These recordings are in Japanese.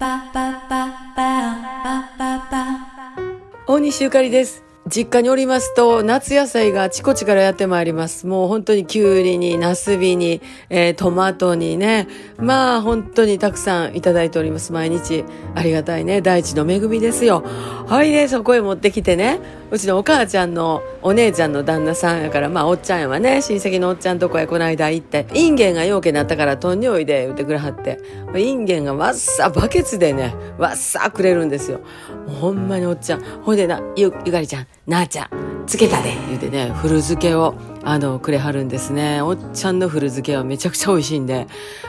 パパパパパパ大西ゆかりです。実家におりますと、夏野菜があちこちからやってまいります。もう本当にきゅうりに、ナスビに、えートマトにね。まあ本当にたくさんいただいております。毎日。ありがたいね。大地の恵みですよ。はいね、そこへ持ってきてね。うちのお母ちゃんのお姉ちゃんの旦那さんやから、まあおっちゃんやわね。親戚のおっちゃんとこへこないだ行って、インゲンがようけなったからとんにおいで言ってくれはって。インゲンがわっさ、バケツでね、わっさくれるんですよ。ほんまにおっちゃん。ほいでな、ゆ、ゆかりちゃん、なあちゃん、つけたで言うてね、古漬けを、あの、くれはるんですね。おっちゃんの古漬けはめちゃくちゃ美味しいんで、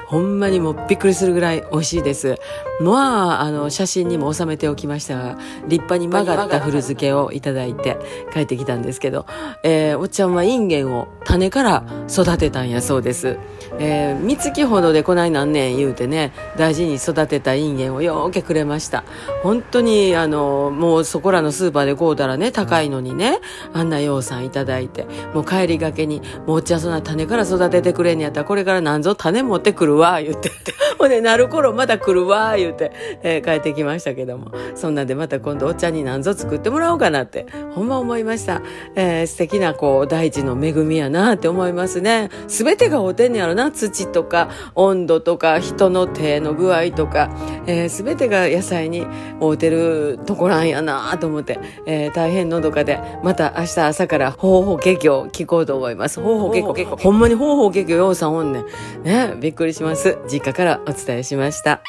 ほんまにもうびっくりするぐらい美味しいです。まあ、あの、写真にも収めておきましたが、立派に曲がった古漬けをいただいて帰ってきたんですけど、えーおっちゃんはインゲンを種から育てたんやそうです。えー、三月ほどでこないなんねん言うてね、大事に育てたインゲンをよーけくれました。本当に、あの、もうそこらのスーパーで買うたらね、高いのにね、あんなようさんいただいて、もう帰りがけに、もうおっちゃそんな種から育ててくれんやったら、これからなんぞ種持ってくるわ、言って。ほんで、なる頃また来るわ、言うて、えー帰ってきましたけども。そんなんでまた今度おっちゃんになんぞ作ってもらおうかなって、ほんま思いました。えー素敵なこう、大地の恵みやなって思いますね。すべてがおてんねやろな。土とか、温度とか、人の手の具合とか、えー、すべてが野菜に合うてるとこらんやなと思って、えー大変のどかで、また明日朝から方法結局聞こうと思います。方法結局。ほんまに方法結局ようさんおんねん。ね、びっくりします。実家からお伝えしました。